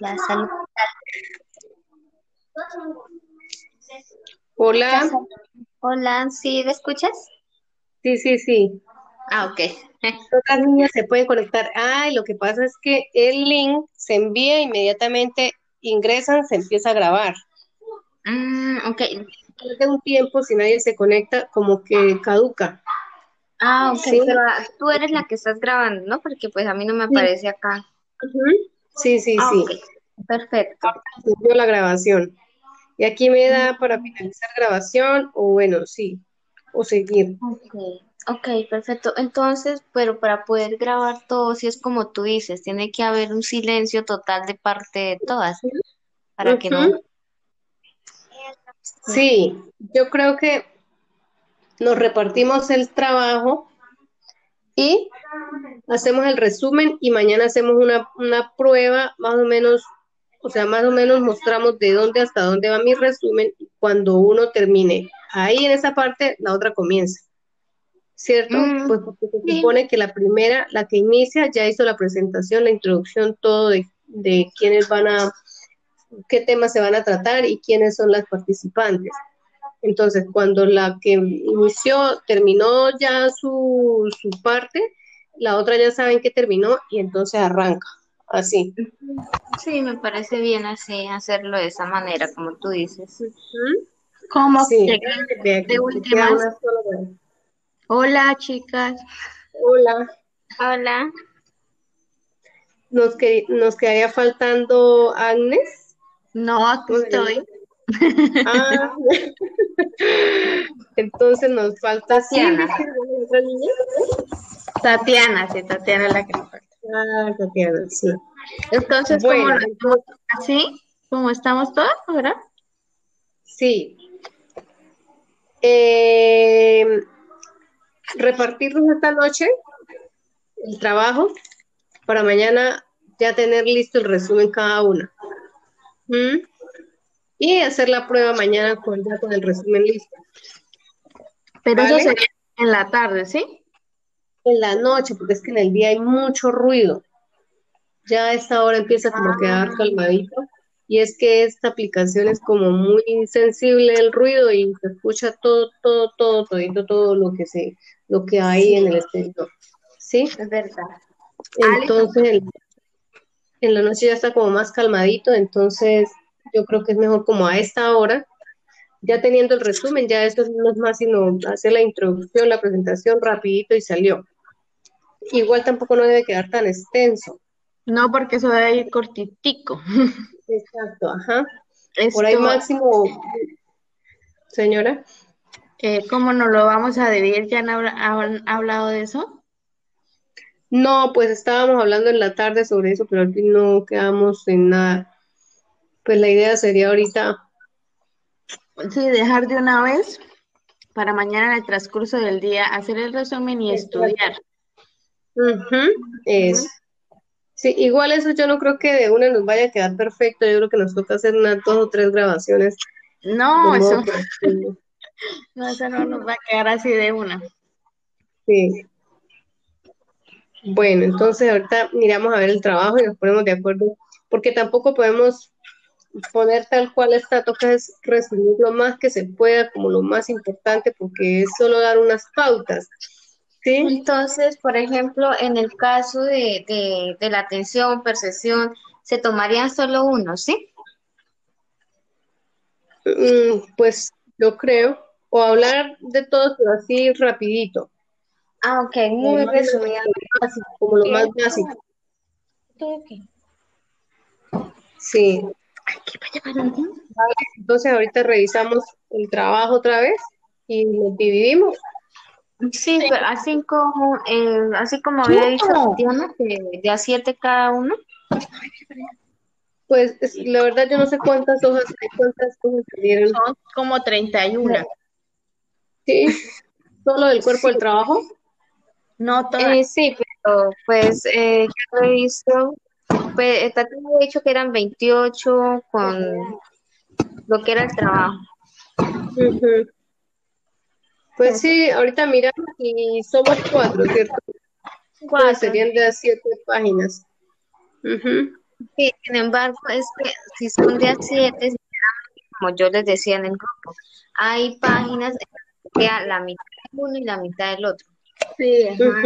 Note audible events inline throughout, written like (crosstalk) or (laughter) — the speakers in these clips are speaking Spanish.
La salud. Hola. Hola, ¿sí me escuchas? Sí, sí, sí. Ah, ok. (laughs) Las niñas se pueden conectar. Ay, lo que pasa es que el link se envía inmediatamente, ingresan, se empieza a grabar. Mm, ok. Después de un tiempo, si nadie se conecta, como que caduca. Ah, ok. Sí. Pero ah, tú eres la que estás grabando, ¿no? Porque pues a mí no me aparece acá. Sí, sí, Ah, sí. Perfecto. Subió la grabación. Y aquí me da para finalizar grabación, o bueno, sí, o seguir. Ok, ok, perfecto. Entonces, pero para poder grabar todo, si es como tú dices, tiene que haber un silencio total de parte de todas, para que no. Sí, yo creo que nos repartimos el trabajo y hacemos el resumen y mañana hacemos una, una prueba más o menos, o sea, más o menos mostramos de dónde hasta dónde va mi resumen y cuando uno termine ahí en esa parte, la otra comienza. ¿Cierto? Mm, Pues porque se sí. supone que la primera, la que inicia, ya hizo la presentación, la introducción, todo de, de quiénes van a, qué temas se van a tratar y quiénes son las participantes. Entonces, cuando la que inició terminó ya su, su parte, la otra ya saben que terminó y entonces arranca. Así. Sí, me parece bien así, hacerlo de esa manera, como tú dices. ¿Cómo Sí. De de últimas? Hola, chicas. Hola. Hola. Nos, que, nos quedaría faltando Agnes. No, aquí estoy. Ah, entonces nos falta Tatiana. Tatiana, sí, Tatiana es la que me falta. Ah, Tatiana, sí. Entonces, Bueno, ¿cómo así? ¿Cómo estamos todas, verdad? Sí. Eh, repartirnos esta noche el trabajo para mañana ya tener listo el resumen cada una. ¿Mm? Y hacer la prueba mañana con, ya con el resumen listo. Pero ¿Vale? eso sería en la tarde, ¿sí? En la noche, porque es que en el día hay mucho ruido. Ya a esta hora empieza como a quedar calmadito. Y es que esta aplicación es como muy sensible el ruido y se escucha todo, todo, todo, todito, todo lo que se, lo que hay en el exterior. ¿Sí? Es verdad. Entonces, en, en la noche ya está como más calmadito, entonces yo creo que es mejor como a esta hora, ya teniendo el resumen, ya eso no es más sino hacer la introducción, la presentación rapidito y salió. Igual tampoco no debe quedar tan extenso. No, porque eso debe ir cortitico. (laughs) Exacto, ajá. Esto, Por ahí máximo, señora. eh, ¿cómo nos lo vamos a dividir? ¿Ya han, han hablado de eso? No, pues estábamos hablando en la tarde sobre eso, pero al fin no quedamos en nada. Pues la idea sería ahorita, Sí, dejar de una vez para mañana en el transcurso del día hacer el resumen y Exacto. estudiar. ujú, es. Sí, igual eso yo no creo que de una nos vaya a quedar perfecto, yo creo que nos toca hacer unas dos o tres grabaciones. No, eso, (laughs) no, eso no nos va a quedar así de una. Sí. Bueno, entonces ahorita miramos a ver el trabajo y nos ponemos de acuerdo, porque tampoco podemos poner tal cual está, toca es resumir lo más que se pueda, como lo más importante, porque es solo dar unas pautas. ¿Sí? Entonces, por ejemplo, en el caso de, de, de la atención, percepción, se tomarían solo uno, ¿sí? Mm, Pues yo creo, o hablar de todo, pero así rapidito, Ah, ok, muy como resumido. básico, como lo más básico. Sí. Entonces ahorita revisamos el trabajo otra vez y lo dividimos. Sí, pero así como, eh, así como había dicho Tatiana, que de a siete cada uno. Pues es- la verdad yo no sé cuántas hojas, cuántas hojas se dieron. Son como 31. Sí, solo del cuerpo del trabajo. No todas. Eh, sí, pero pues eh, yo he visto, pues Tatiana había dicho que eran 28 con lo que era el trabajo. Pues sí, ahorita miramos y somos cuatro, ¿cierto? Pues Cuatro. serían de siete páginas. Ujú. Sí, sin embargo, es que si son de a siete, como yo les decía en el grupo, hay páginas en que la mitad de uno y la mitad del otro. Sí, ajá.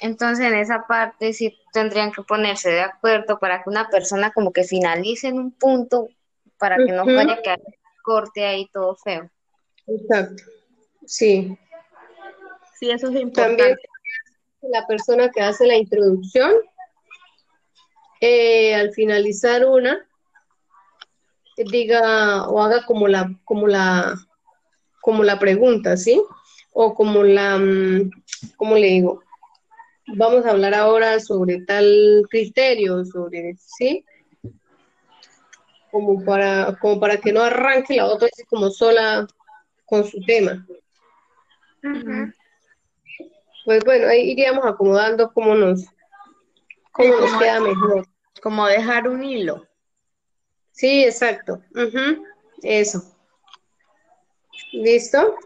Entonces, en esa parte sí tendrían que ponerse de acuerdo para que una persona como que finalice en un punto para que no vaya a quedar corte ahí todo feo. Exacto. Sí. Sí, eso es importante. También la persona que hace la introducción, eh, al finalizar una, diga o haga como la, como la, como la pregunta, ¿sí? O como la, mm, ¿cómo le digo? Vamos a hablar ahora sobre tal criterio, sobre, ¿sí? Como para, como para que no arranque la otra así como sola con su tema. Pues bueno, ahí iríamos acomodando cómo nos, cómo nos como- queda mejor. Como dejar un hilo. Sí, exacto. Eso. ¿Listo?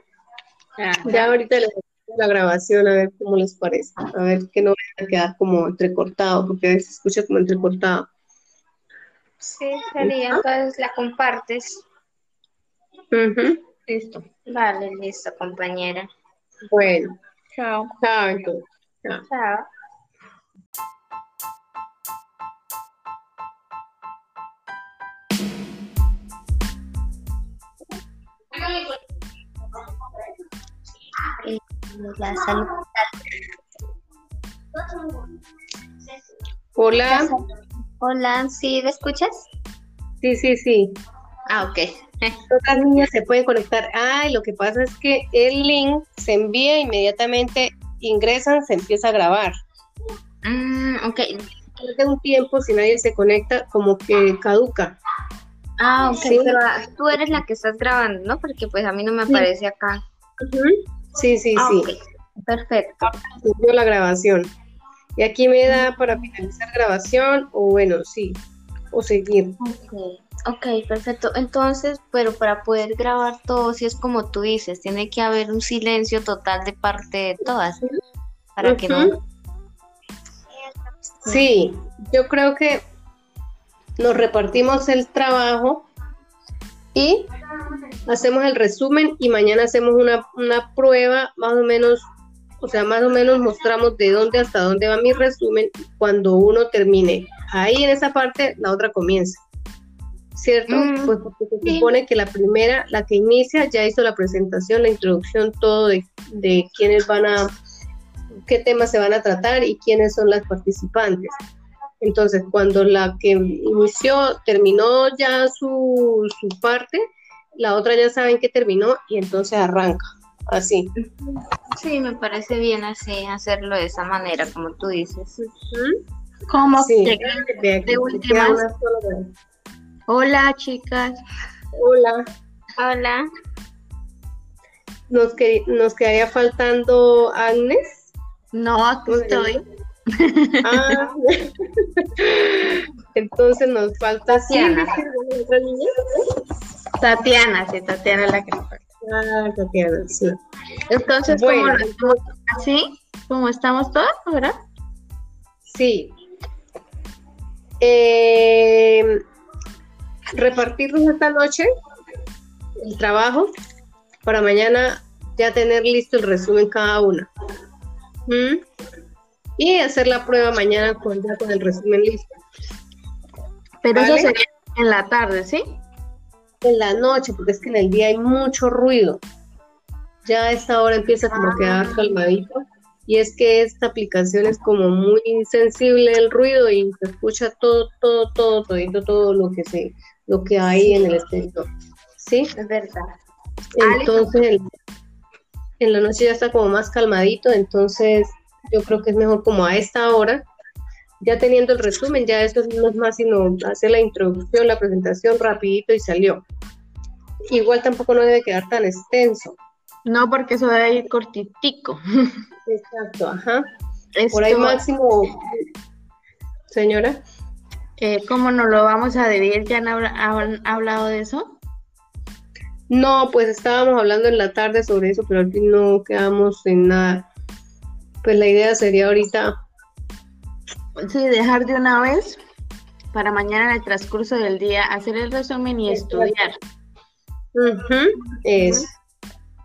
Ajá. Ya ahorita les la grabación a ver cómo les parece. A ver que no vaya a quedar como entrecortado, porque a veces se escucha como entrecortado. Sí, sería, entonces la compartes. Listo. Vale, listo, compañera. Bueno, Chao. chao entonces. Chao. Chao. La salud. Hola. Hola, ¿sí me escuchas? Sí, sí, sí. Ah, ok. (laughs) Otras niñas se pueden conectar. Ay, lo que pasa es que el link se envía inmediatamente, ingresan, se empieza a grabar. Mm, ok. Después de un tiempo, si nadie se conecta, como que caduca. Ah, ok, Sí. pero ah, tú eres la que estás grabando, ¿no? Porque pues a mí no me aparece acá. Sí, sí, Ah, sí. Perfecto. La grabación. Y aquí me da para finalizar grabación, o bueno, sí, o seguir. Ok, ok, perfecto. Entonces, pero para poder grabar todo, si es como tú dices, tiene que haber un silencio total de parte de todas, para que no... Sí, yo creo que nos repartimos el trabajo y hacemos el resumen y mañana hacemos una, una prueba más o menos, o sea, más o menos mostramos de dónde hasta dónde va mi resumen cuando uno termine. Ahí en esa parte la otra comienza. ¿Cierto? Mm, pues porque se supone que la primera, la que inicia, ya hizo la presentación, la introducción, todo de, de quiénes van a, qué temas se van a tratar y quiénes son las participantes. Entonces, cuando la que inició terminó ya su, su parte, la otra ya saben que terminó y entonces arranca. Así. Sí, me parece bien así, hacerlo de esa manera, como tú dices. ¿Cómo? Sí. llegan De de una sola- Hola, chicas. Hola. Hola. Nos, que, nos quedaría faltando Agnes. No, aquí estoy. Ah. (laughs) Entonces nos falta Tatiana. Silvia, otra niña. Tatiana, sí, Tatiana es la que nos falta. Ah, Tatiana, sí. Entonces, Bueno. ¿cómo estamos así? ¿Cómo estamos todas, verdad? Sí. Eh, repartirnos esta noche el trabajo para mañana ya tener listo el resumen cada una. ¿Mm? Y hacer la prueba mañana con, ya con el resumen listo. Pero Vale. eso sería en la tarde, ¿sí? En la noche, porque es que en el día hay mucho ruido. Ya a esta hora empieza como a quedar calmadito. Y es que esta aplicación es como muy sensible el ruido y se escucha todo, todo, todo, todito, todo lo que se, lo que hay en el exterior. ¿Sí? Es verdad. Entonces en, en la noche ya está como más calmadito, entonces yo creo que es mejor como a esta hora, ya teniendo el resumen, ya esto no es más sino hacer la introducción, la presentación rapidito y salió. Igual tampoco no debe quedar tan extenso. No, porque eso debe ir cortitico. (laughs) Exacto, ajá. Por ahí máximo, señora. eh, ¿Cómo nos lo vamos a dividir? ¿Ya han, han hablado de eso? No, pues estábamos hablando en la tarde sobre eso, pero al fin no quedamos en nada. Pues la idea sería ahorita, Sí, dejar de una vez para mañana en el transcurso del día hacer el resumen y estudiar. Ujú, Eso.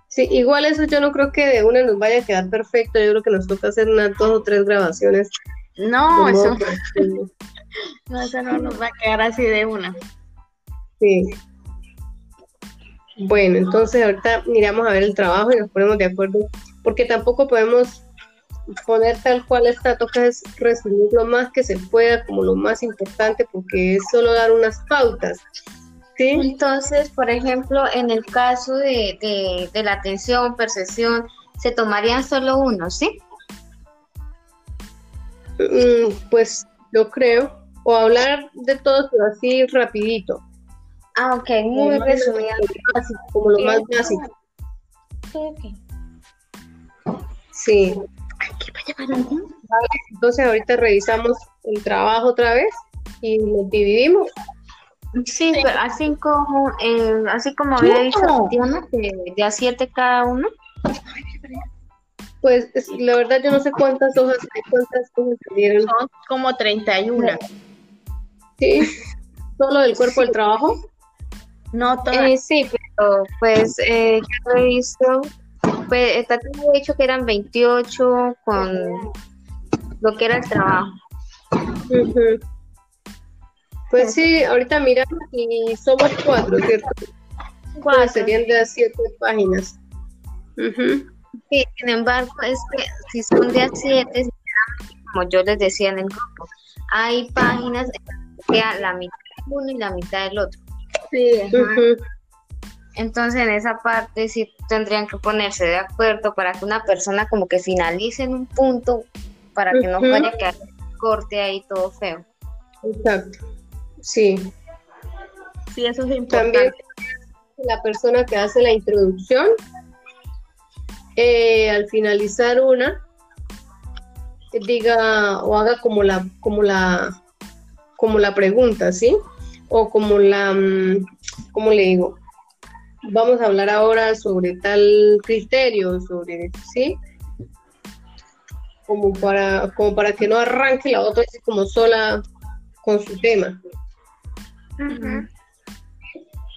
Sí, igual eso yo no creo que de una nos vaya a quedar perfecto. Yo creo que nos toca hacer unas dos o tres grabaciones. No, eso, (laughs) no, eso no nos va a quedar así de una. Sí. Bueno, entonces ahorita miramos a ver el trabajo y nos ponemos de acuerdo, porque tampoco podemos poner tal cual está, toca es resumir lo más que se pueda, como lo más importante, porque es solo dar unas pautas. ¿Sí? Entonces, por ejemplo, en el caso de, de, de la atención, percepción, se tomarían solo uno, ¿sí? Mm, Pues yo creo, o hablar de todo, pero así rapidito, Ah, ok, muy resumida. como lo más básico. Sí. Entonces ahorita revisamos el trabajo otra vez y nos dividimos. Sí, pero así como, eh, así como había dicho Tatiana, de, de a siete cada uno. Pues es- la verdad yo no sé cuántas hojas hay, cuántas hojas se dieron. Son como 31. Sí, solo del cuerpo del trabajo. No todas. Eh, sí, pero pues eh, yo lo he visto, pues Tatiana había dicho que eran 28 con lo que era el trabajo. Pues sí, ahorita miramos y somos cuatro, ¿cierto? Cuatro. Serían de siete páginas. Sí, sin embargo, es que si son de a siete, como yo les decía en el grupo, hay páginas que queda la mitad de uno y la mitad del otro. Sí, ajá. Ujú. Entonces, en esa parte sí tendrían que ponerse de acuerdo para que una persona como que finalice en un punto para que no vaya a quedar corte ahí todo feo. Exacto. Sí. Sí, eso es También importante. la persona que hace la introducción, eh, al finalizar una, diga o haga como la, como la, como la pregunta, ¿sí? O como la, mm, ¿cómo le digo? Vamos a hablar ahora sobre tal criterio, sobre, ¿sí? Como para, como para que no arranque la otra así como sola con su tema.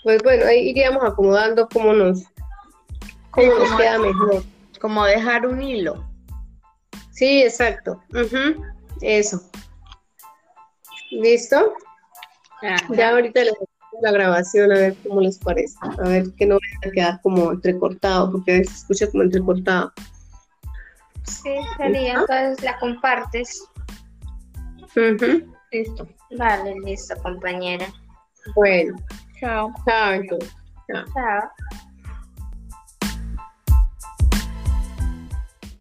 Pues bueno, ahí iríamos acomodando cómo nos, cómo nos como- queda mejor. Como dejar un hilo. Sí, exacto. Ujú, Eso. ¿Listo? Ya ahorita les la grabación a ver cómo les parece. A ver que no vaya a quedar como entrecortado, porque a veces se escucha como entrecortado. Sí, sería, entonces la compartes. Listo. Vale, listo, compañera. Bueno, Chao. chao entonces. Chao.